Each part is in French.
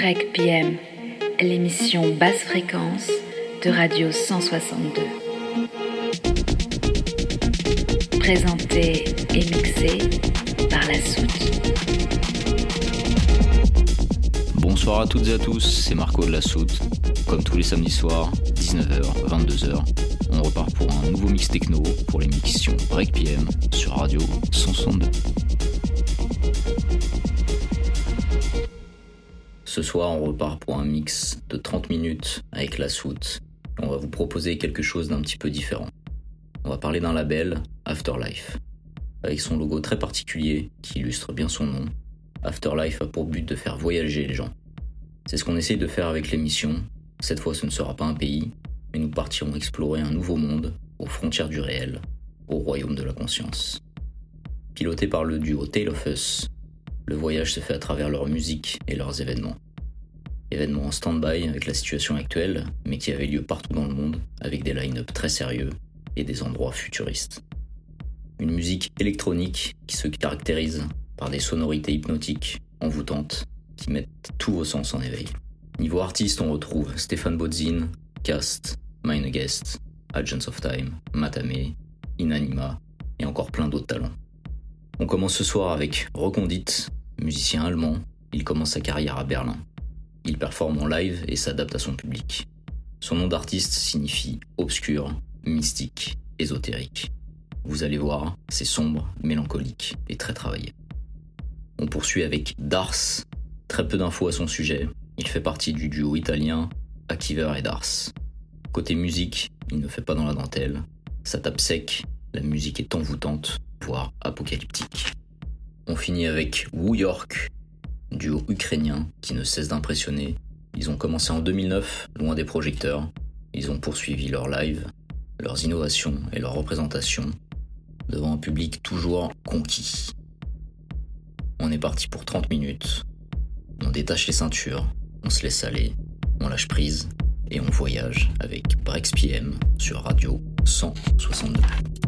Break PM, l'émission basse fréquence de Radio 162. Présentée et mixée par la Soute. Bonsoir à toutes et à tous, c'est Marco de la Soute. Comme tous les samedis soirs, 19h, 22h, on repart pour un nouveau mix techno pour l'émission Break PM sur Radio 162. Ce soir, on repart pour un mix de 30 minutes avec la soute. On va vous proposer quelque chose d'un petit peu différent. On va parler d'un label, Afterlife. Avec son logo très particulier, qui illustre bien son nom, Afterlife a pour but de faire voyager les gens. C'est ce qu'on essaye de faire avec l'émission. Cette fois, ce ne sera pas un pays, mais nous partirons explorer un nouveau monde, aux frontières du réel, au royaume de la conscience. Piloté par le duo Tale of Us, le voyage se fait à travers leur musique et leurs événements événement en stand-by avec la situation actuelle, mais qui avait lieu partout dans le monde, avec des line-up très sérieux et des endroits futuristes. Une musique électronique qui se caractérise par des sonorités hypnotiques, envoûtantes, qui mettent tous vos sens en éveil. Niveau artiste, on retrouve Stéphane Bodzin, Cast, Guest, Agents of Time, Matame, Inanima et encore plein d'autres talents. On commence ce soir avec Recondit, musicien allemand. Il commence sa carrière à Berlin. Il performe en live et s'adapte à son public. Son nom d'artiste signifie obscur, mystique, ésotérique. Vous allez voir, c'est sombre, mélancolique et très travaillé. On poursuit avec Dars. Très peu d'infos à son sujet. Il fait partie du duo italien Akiver et Dars. Côté musique, il ne fait pas dans la dentelle. Ça tape sec, la musique est envoûtante, voire apocalyptique. On finit avec Woo York, duo ukrainien qui ne cesse d'impressionner. Ils ont commencé en 2009, loin des projecteurs. Ils ont poursuivi leur live, leurs innovations et leurs représentations devant un public toujours conquis. On est parti pour 30 minutes. On détache les ceintures, on se laisse aller, on lâche prise et on voyage avec Brex PM sur Radio 162.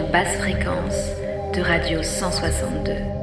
Basse fréquence de Radio 162.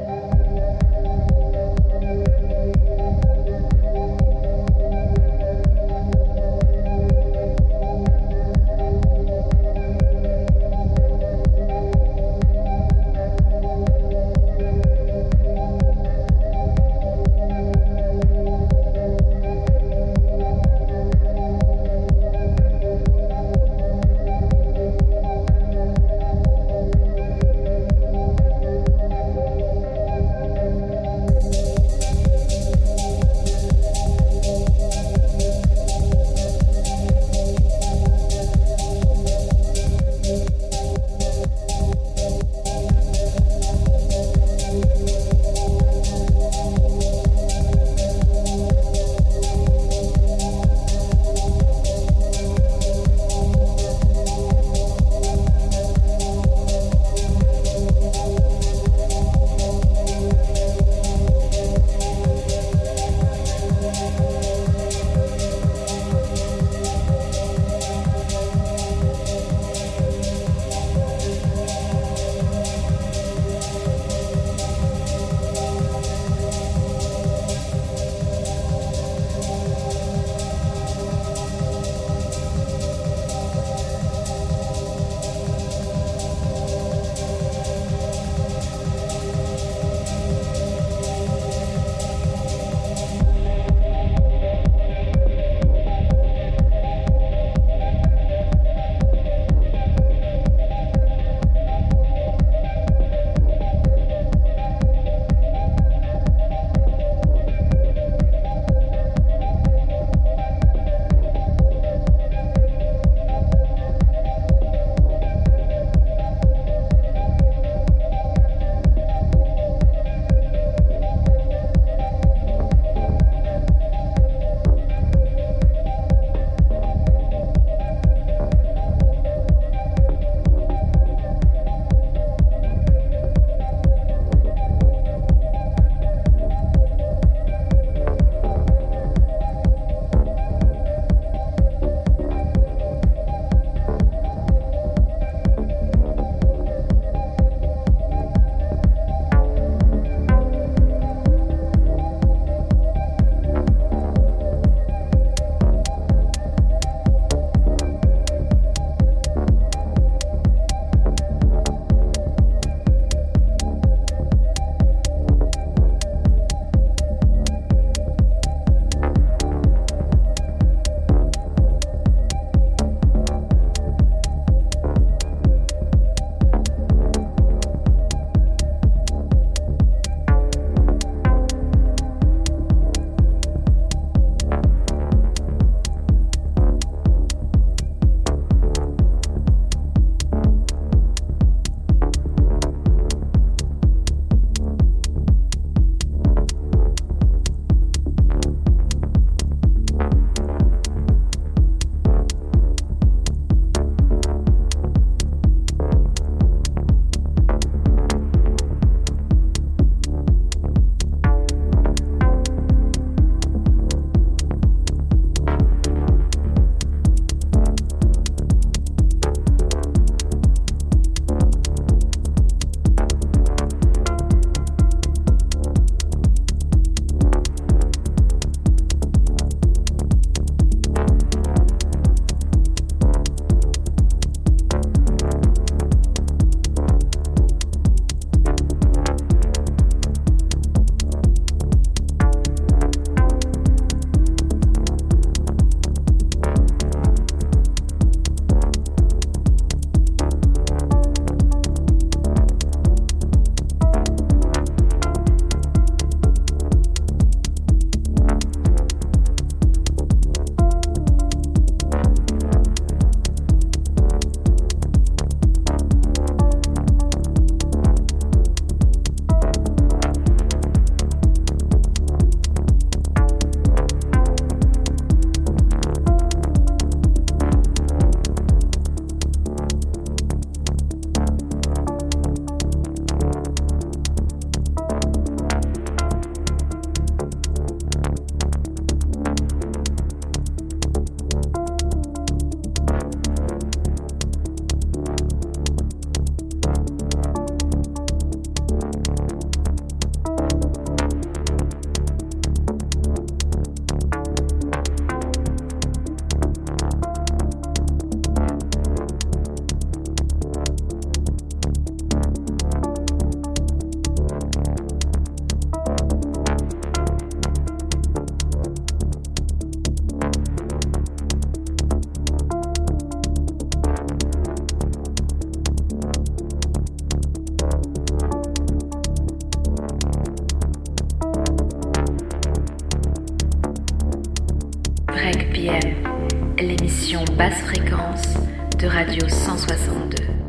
De Radio 162.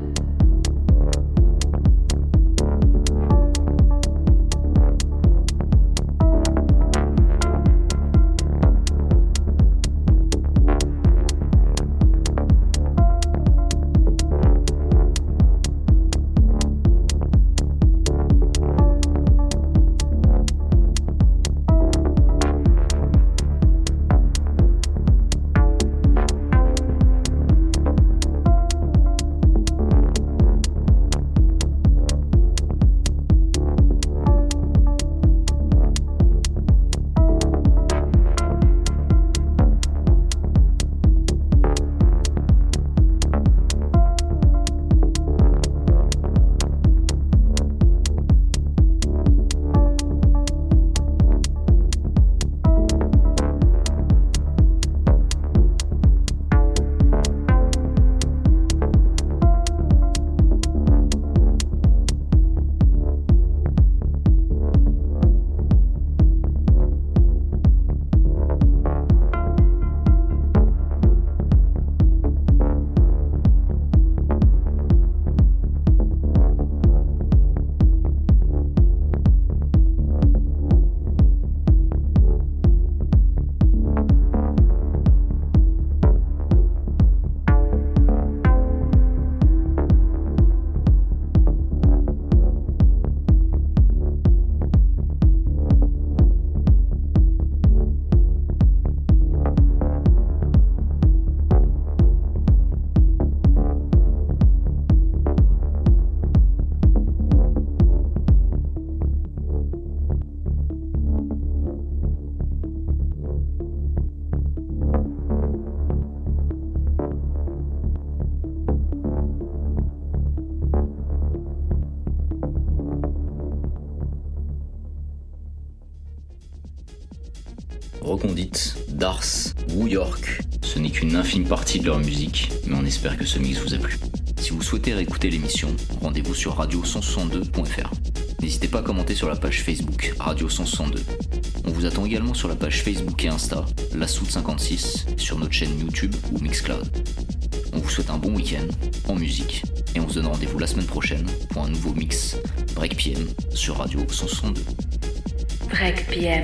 Recondite, Dars, New York, ce n'est qu'une infime partie de leur musique, mais on espère que ce mix vous a plu. Si vous souhaitez réécouter l'émission, rendez-vous sur radio162.fr. N'hésitez pas à commenter sur la page Facebook Radio 162. On vous attend également sur la page Facebook et Insta, la Soute 56, sur notre chaîne YouTube ou Mixcloud. On vous souhaite un bon week-end en musique et on se donne rendez-vous la semaine prochaine pour un nouveau mix Break PM sur Radio 162. Break PM,